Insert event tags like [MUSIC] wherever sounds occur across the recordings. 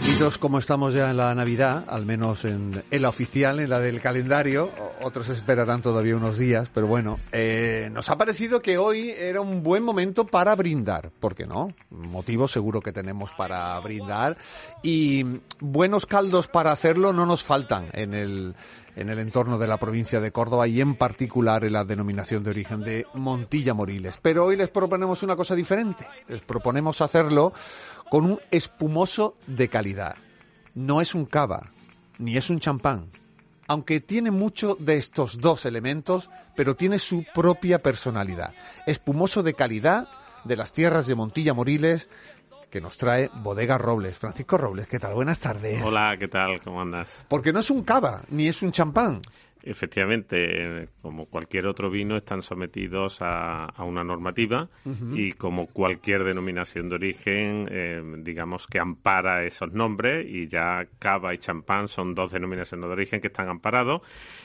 metidos como estamos ya en la Navidad, al menos en, la oficial, en la del calendario, otros esperarán todavía unos días, pero bueno, eh, nos ha parecido que hoy era un buen momento para brindar, ¿por qué no? Motivos seguro que tenemos para brindar y buenos caldos para hacerlo no nos faltan en el en el entorno de la provincia de Córdoba y en particular en la denominación de origen de Montilla Moriles. Pero hoy les proponemos una cosa diferente. Les proponemos hacerlo con un espumoso de calidad. No es un cava, ni es un champán, aunque tiene mucho de estos dos elementos, pero tiene su propia personalidad. Espumoso de calidad de las tierras de Montilla Moriles, que nos trae Bodega Robles. Francisco Robles, ¿qué tal? Buenas tardes. Hola, ¿qué tal? ¿Cómo andas? Porque no es un cava, ni es un champán. Efectivamente, como cualquier otro vino, están sometidos a, una normativa y como cualquier denominación de origen, eh, digamos que ampara esos nombres y ya cava y champán son dos denominaciones de origen que están amparados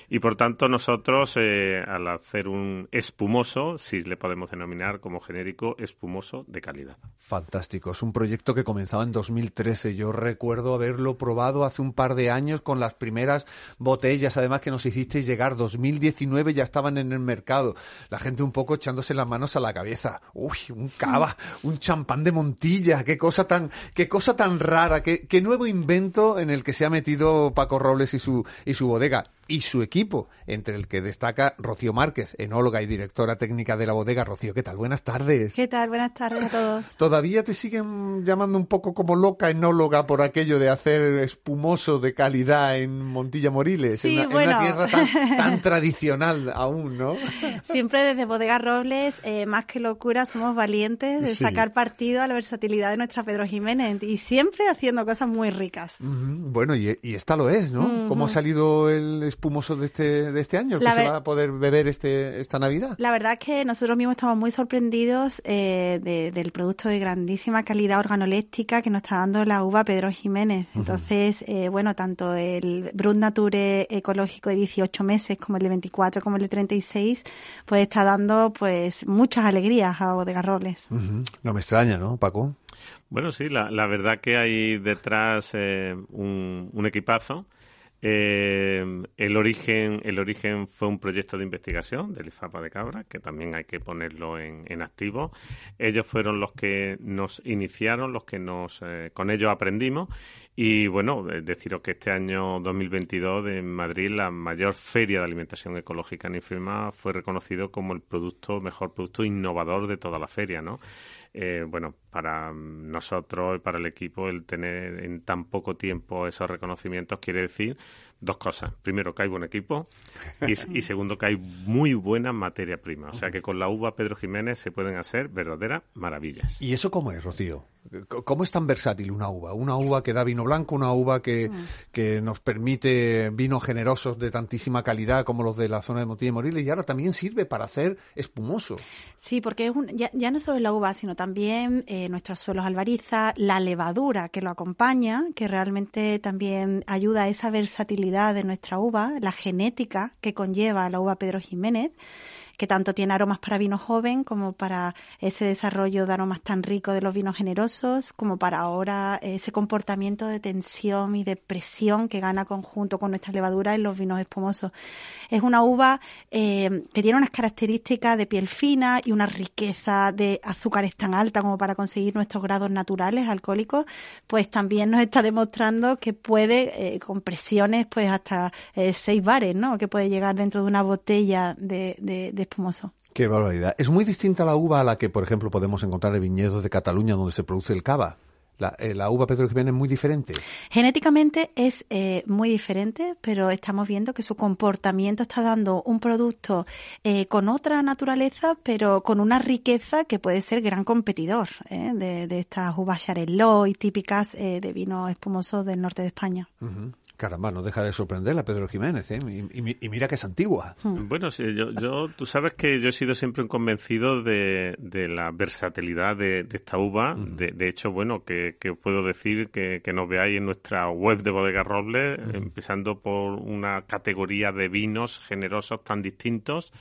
y por tanto nosotros eh, al hacer un espumoso, sí le podemos denominar como genérico espumoso de calidad. Fantástico, es un proyecto que comenzaba en 2013. Yo recuerdo haberlo probado hace un par de años con las primeras botellas, además que nos hiciste llegar. 2019 ya estaban en el mercado. La gente un poco echándose las manos a la cabeza. Uy, un cava, un champán de Montilla. Qué cosa tan, qué cosa tan rara. Qué, qué nuevo invento en el que se ha metido Paco Robles y su, y su bodega y su equipo, entre el que destaca Rocío Márquez, enóloga y directora técnica de la bodega. Rocío, ¿qué tal? Buenas tardes. ¿Qué tal? Buenas tardes a todos. ¿Todavía te siguen llamando un poco como loca enóloga por aquello de hacer espumoso de calidad en Montilla Moriles? Sí, en, una, tierra [LAUGHS] tan, tradicional aún, ¿no? Siempre desde Bodega Robles, eh, más que locura, somos valientes de sacar partido a la versatilidad de nuestra Pedro Jiménez y siempre haciendo cosas muy ricas. Bueno, y, esta lo es, ¿no? ¿Cómo ha salido el espumoso de este, de este año, que se va a poder beber este, esta Navidad. La verdad es que nosotros mismos estamos muy sorprendidos eh, del producto de grandísima calidad organoléptica que nos está dando la uva Pedro Jiménez. Entonces, eh, bueno, tanto el Brut Nature ecológico de 18 meses como el de 24 como el de 36, pues está dando pues muchas alegrías a Bodega Robles. No me extraña, ¿no, Paco? Bueno, sí, la, la verdad que hay detrás eh, un, un, equipazo eh, el, origen, el origen fue un proyecto de investigación del IFAPA de Cabra, que también hay que ponerlo en, activo. Ellos fueron los que nos iniciaron, los que nos, eh, con ellos aprendimos. Y bueno, eh, deciros que este año 2022 en Madrid la mayor feria de alimentación ecológica en IFEMA fue reconocido como el producto, mejor producto innovador de toda la feria, ¿no? Eh, bueno, para nosotros y para el equipo el tener en tan poco tiempo esos reconocimientos quiere decir dos cosas. Primero, que hay buen equipo y, [LAUGHS] segundo, que hay muy buena materia prima. O sea que con la uva Pedro Jiménez se pueden hacer verdaderas maravillas. ¿Y eso cómo es, Rocío? ¿Cómo es tan versátil una uva? Una uva que da vino blanco, una uva que, mm. que nos permite vinos generosos de tantísima calidad como los de la zona de Montilla y Moriles y ahora también sirve para hacer espumoso. Sí, porque es ya, no solo la uva, sino también eh, nuestros suelos albariza, la levadura que lo acompaña, que realmente también ayuda a esa versatilidad de nuestra uva, la genética que conlleva la uva Pedro Jiménez que tanto tiene aromas para vino joven como para ese desarrollo de aromas tan rico de los vinos generosos, como para ahora ese comportamiento de tensión y de presión que gana conjunto con nuestra levadura en los vinos espumosos. Es una uva eh, que tiene unas características de piel fina y una riqueza de azúcares tan alta como para conseguir nuestros grados naturales alcohólicos, pues también nos está demostrando que puede, eh, con presiones, pues hasta eh, seis bares, ¿no? Que puede llegar dentro de una botella de, de, de espumoso. Qué barbaridad. Es muy distinta la uva a la que, por ejemplo, podemos encontrar en viñedos de Cataluña donde se produce el cava. La, eh, la, uva Pedro Jiménez es muy diferente. Genéticamente es eh, muy diferente, pero estamos viendo que su comportamiento está dando un producto eh, con otra naturaleza, pero con una riqueza que puede ser gran competidor de, de, estas uvas Charelot y típicas de vinos espumosos del norte de España. Caramba, no deja de sorprender a Pedro Jiménez, ¿eh? y, mira que es antigua. Hmm. Bueno, sí, yo, tú sabes que yo he sido siempre un convencido de, la versatilidad de, esta uva. De, hecho, bueno, que, puedo decir que, nos veáis en nuestra web de Bodega Robles, empezando por una categoría de vinos generosos tan distintos.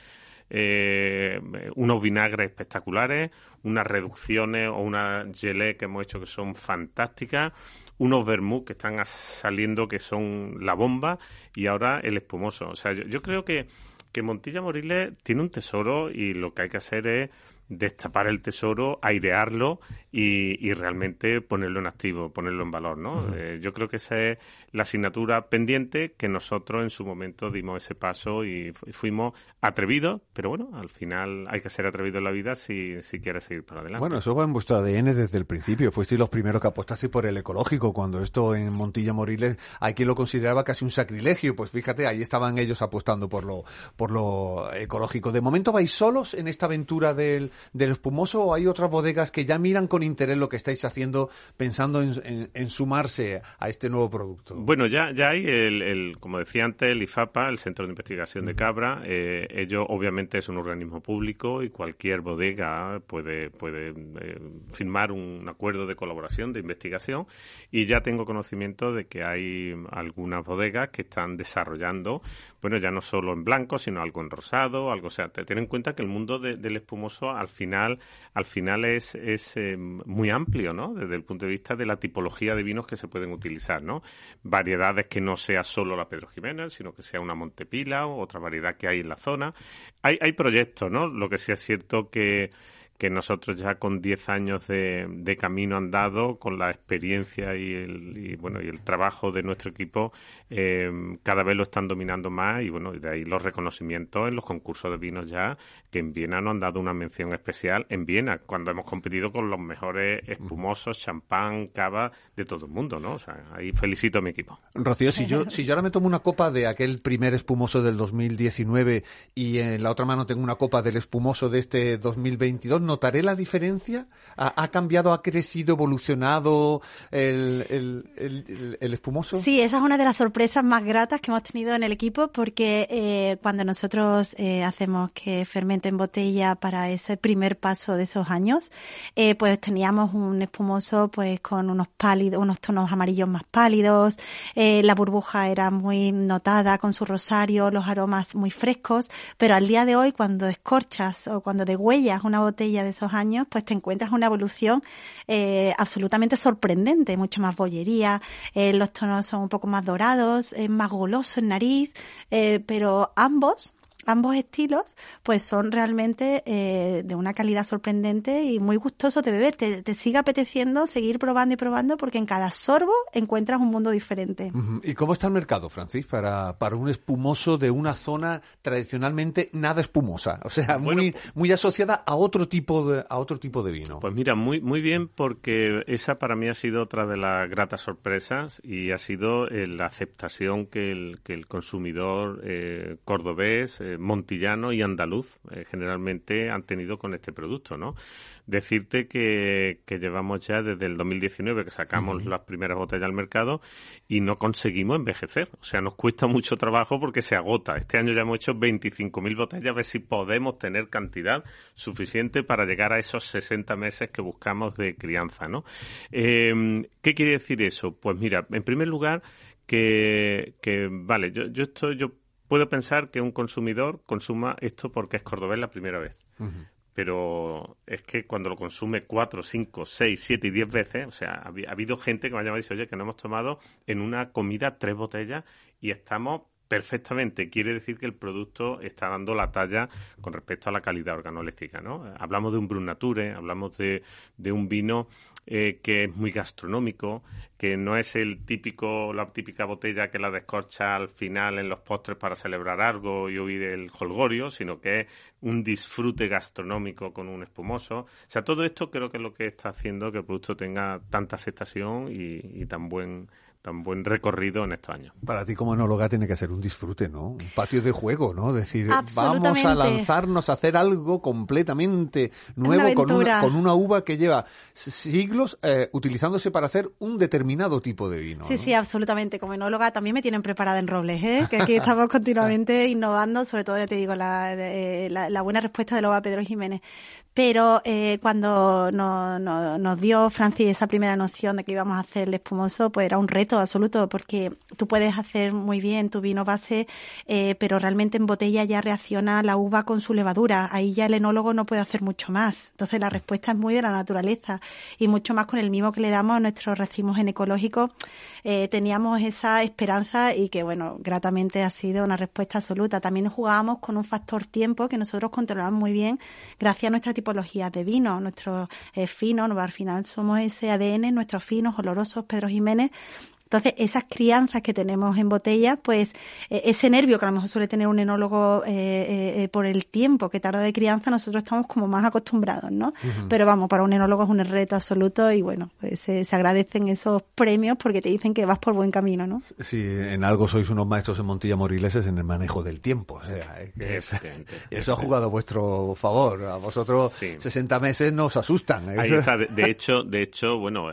Eh, unos vinagres espectaculares, unas reducciones o una gelée que hemos hecho que son fantásticas, unos vermú que están saliendo que son la bomba y ahora el espumoso. O sea, yo, creo que, que Montilla Moriles tiene un tesoro y lo que hay que hacer es destapar el tesoro, airearlo y, realmente ponerlo en activo, ponerlo en valor, ¿no? Eh, yo creo que esa es la asignatura pendiente que nosotros en su momento dimos ese paso y fuimos atrevidos, pero bueno, al final hay que ser atrevido en la vida si, si quieres seguir para adelante. Bueno, eso va en vuestro ADN desde el principio. Fuisteis los primeros que apostasteis por el ecológico, cuando esto en Montilla Moriles hay quien lo consideraba casi un sacrilegio. Pues fíjate, ahí estaban ellos apostando por lo, por lo ecológico. ¿De momento vais solos en esta aventura del, del espumoso o hay otras bodegas que ya miran con interés lo que estáis haciendo pensando en sumarse a este nuevo producto? Bueno, ya, ya hay, el, como decía antes, el IFAPA, el Centro de Investigación de Cabra. Eh, ello obviamente es un organismo público y cualquier bodega puede, puede eh, firmar un acuerdo de colaboración, de investigación. Y ya tengo conocimiento de que hay algunas bodegas que están desarrollando, bueno, ya no solo en blanco, sino algo en rosado, algo, o sea, ten en cuenta que el mundo del espumoso al final, al final es, es eh, muy amplio, ¿no? Desde el punto de vista de la tipología de vinos que se pueden utilizar, ¿no? variedades que no sea solo la Pedro Jiménez, sino que sea una Montepila o otra variedad que hay en la zona. Hay, hay proyectos, ¿no? Lo que sí es cierto que que nosotros ya con 10 años de, de, camino andado, con la experiencia y el, y, bueno, y el trabajo de nuestro equipo, eh, cada vez lo están dominando más y bueno, de ahí los reconocimientos en los concursos de vinos ya, que en Viena nos han dado una mención especial en Viena, cuando hemos competido con los mejores espumosos, champán, cava de todo el mundo, ¿no? O sea, ahí felicito a mi equipo. Rocío, si yo, si yo ahora me tomo una copa de aquel primer espumoso del 2019 y en la otra mano tengo una copa del espumoso de este 2022, ¿notaré la diferencia? ¿Ha, cambiado, ha crecido, evolucionado el, el, el, espumoso? Sí, esa es una de las sorpresas más gratas que hemos tenido en el equipo porque eh, cuando nosotros eh, hacemos que fermente en botella para ese primer paso de esos años, eh, pues teníamos un espumoso pues con unos pálidos, unos tonos amarillos más pálidos, la burbuja era muy notada con su rosario, los aromas muy frescos, pero al día de hoy cuando descorchas o cuando degüellas una botella de esos años, pues te encuentras una evolución eh, absolutamente sorprendente, mucho más bollería, eh, los tonos son un poco más dorados, es más goloso en nariz, eh, pero ambos ambos estilos pues son realmente eh, de una calidad sorprendente y muy gustosos de beber. Te, te, sigue apeteciendo seguir probando y probando porque en cada sorbo encuentras un mundo diferente. ¿Y cómo está el mercado, Francis, para, para un espumoso de una zona tradicionalmente nada espumosa? O sea, muy, muy asociada a otro tipo de, a otro tipo de vino. Pues mira, muy, muy bien porque esa para mí ha sido otra de las gratas sorpresas y ha sido eh, la aceptación que el, que el consumidor eh, cordobés montillano y andaluz eh, generalmente han tenido con este producto, ¿no? Decirte que, llevamos ya desde el 2019 que sacamos las primeras botellas al mercado y no conseguimos envejecer. O sea, nos cuesta mucho trabajo porque se agota. Este año ya hemos hecho 25.000 botellas, a ver si podemos tener cantidad suficiente para llegar a esos 60 meses que buscamos de crianza, ¿no? Em, ¿Qué quiere decir eso? Pues mira, en primer lugar, que, que vale, yo, yo estoy, yo puedo pensar que un consumidor consuma esto porque es cordobés la primera vez. Pero es que cuando lo consume cuatro, cinco, seis, siete y diez veces, o sea, ha, habido gente que me ha llamado y dice, oye, que no hemos tomado en una comida tres botellas y estamos perfectamente. Quiere decir que el producto está dando la talla con respecto a la calidad organoléptica, ¿no? Hablamos de un Brun Nature, hablamos de, de un vino eh, que es muy gastronómico, que no es el típico, la típica botella que la descorcha al final en los postres para celebrar algo y oír el holgorio, sino que es un disfrute gastronómico con un espumoso. O sea, todo esto creo que es lo que está haciendo que el producto tenga tanta aceptación y tan buen tan buen recorrido en estos años. Para ti como enóloga tiene que ser un disfrute, ¿no? Un patio de juego, ¿no? Decir, vamos a lanzarnos a hacer algo completamente nuevo con una, con una uva que lleva siglos eh, utilizándose para hacer un determinado tipo de vino. Sí, sí, absolutamente. Como enóloga también me tienen preparada en Robles, ¿eh? Que aquí [LAUGHS] estamos continuamente innovando, sobre todo, ya te digo, la, la, buena respuesta de Loba Pedro Jiménez. Pero eh, cuando nos dio Francis esa primera noción de que íbamos a hacer el espumoso, pues era un reto absoluto, porque tú puedes hacer muy bien tu vino base, eh, pero realmente en botella ya reacciona la uva con su levadura. Ahí ya el enólogo no puede hacer mucho más. Entonces la respuesta es muy de la naturaleza y mucho más con el mimo que le damos a nuestros racimos en ecológico. Eh, teníamos esa esperanza y que, bueno, gratamente ha sido una respuesta absoluta. También jugábamos con un factor tiempo que nosotros controlamos muy bien gracias a nuestra tipología de vino, nuestros eh, finos, al final somos ese ADN, nuestros finos, olorosos, Pedro Jiménez, entonces, esas crianzas que tenemos en botella, pues eh, ese nervio que a lo mejor suele tener un enólogo eh, eh, por el tiempo que tarda de crianza, nosotros estamos como más acostumbrados, ¿no? Pero vamos, para un enólogo es un reto absoluto y bueno, pues se agradecen esos premios porque te dicen que vas por buen camino, ¿no? Sí, en algo sois unos maestros en Montilla Morileses en el manejo del tiempo. O sea, [LAUGHS] eso ha jugado a vuestro favor. A vosotros 60 meses nos asustan. Ahí está. [LAUGHS] De, hecho, de hecho, bueno,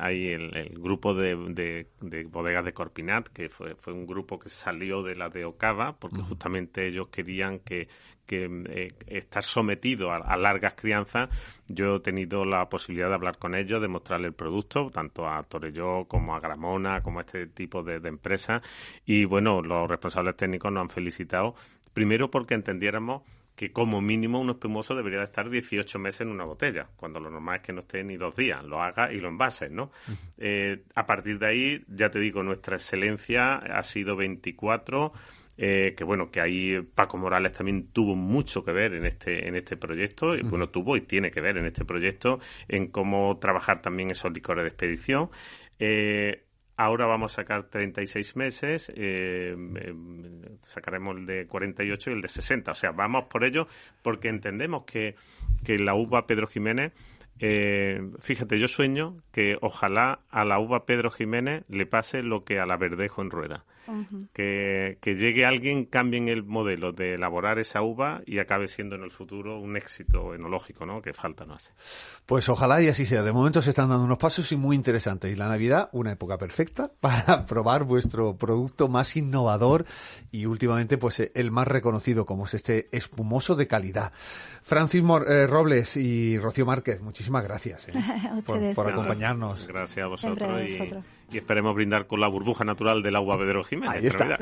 hay el, grupo de de bodegas de Corpinat, que fue, fue un grupo que salió de la de Ocava, porque justamente ellos querían que, eh, estar sometido a, largas crianzas, yo he tenido la posibilidad de hablar con ellos, de mostrarle el producto, tanto a Torelló como a Gramona, como a este tipo de, de empresas. Y bueno, los responsables técnicos nos han felicitado, primero porque entendiéramos que como mínimo un espumoso debería de estar 18 meses en una botella, cuando lo normal es que no esté ni dos días, lo haga y lo envase, ¿no? Eh, a partir de ahí, ya te digo, nuestra excelencia ha sido 24, eh, que bueno, que ahí Paco Morales también tuvo mucho que ver en este, en este proyecto, y bueno, tuvo y tiene que ver en este proyecto, en cómo trabajar también esos licores de expedición. Eh, Ahora vamos a sacar 36 meses, eh, em, sacaremos el de 48 y el de 60. O sea, vamos por ello porque entendemos que, que la uva Pedro Jiménez, eh, fíjate, yo sueño que ojalá a la uva Pedro Jiménez le pase lo que a la Verdejo en Rueda que, llegue alguien, cambien el modelo de elaborar esa uva y acabe siendo en el futuro un éxito enológico, ¿no? Que falta no hace. Pues ojalá y así sea. De momento se están dando unos pasos y muy interesantes. Y la Navidad, una época perfecta [LAUGHS] para probar vuestro producto más innovador y últimamente, pues el más reconocido, como es este espumoso de calidad. Francis eh, Robles y Rocío Márquez, muchísimas gracias ¿eh? [LAUGHS] por, acompañarnos. Gracias a vosotros. Y, esperemos brindar con la burbuja natural del agua Pedro Jiménez. Ahí está.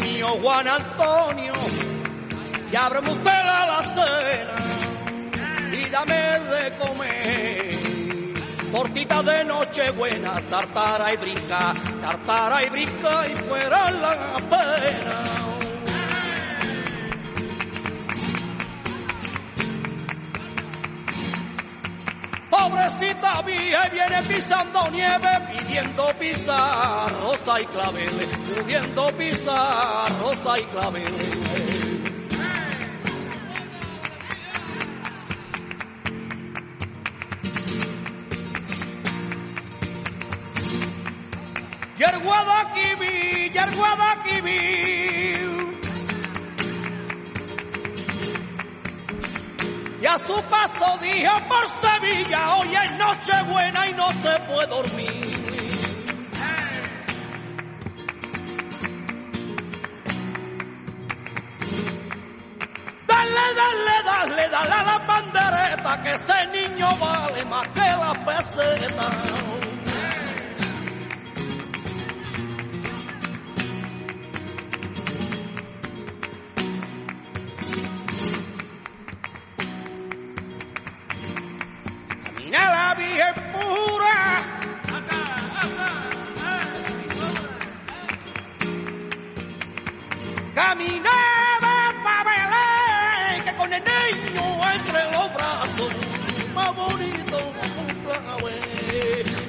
mío Juan Antonio, y ábreme usted la cena dame de comer. Tortita de noche buena, tartara y brinca, tartara y brinca y fuera la pena. Pobrecita vieja viene pisando nieve, pidiendo pisar rosa y clavel, pudiendo pisar rosa y clavel. Yerguadaquiví, Yerguadaquiví. y a su paso dije por Sevilla, hoy es noche buena y no se puede dormir. Dale, dale, dale, dale a la bandereta, que ese niño vale más que la peseta. Caminaba para que con el niño entre los brazos, más bonito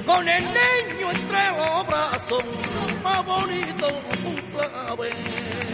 Con el niño entre los brazos, más bonito un clave.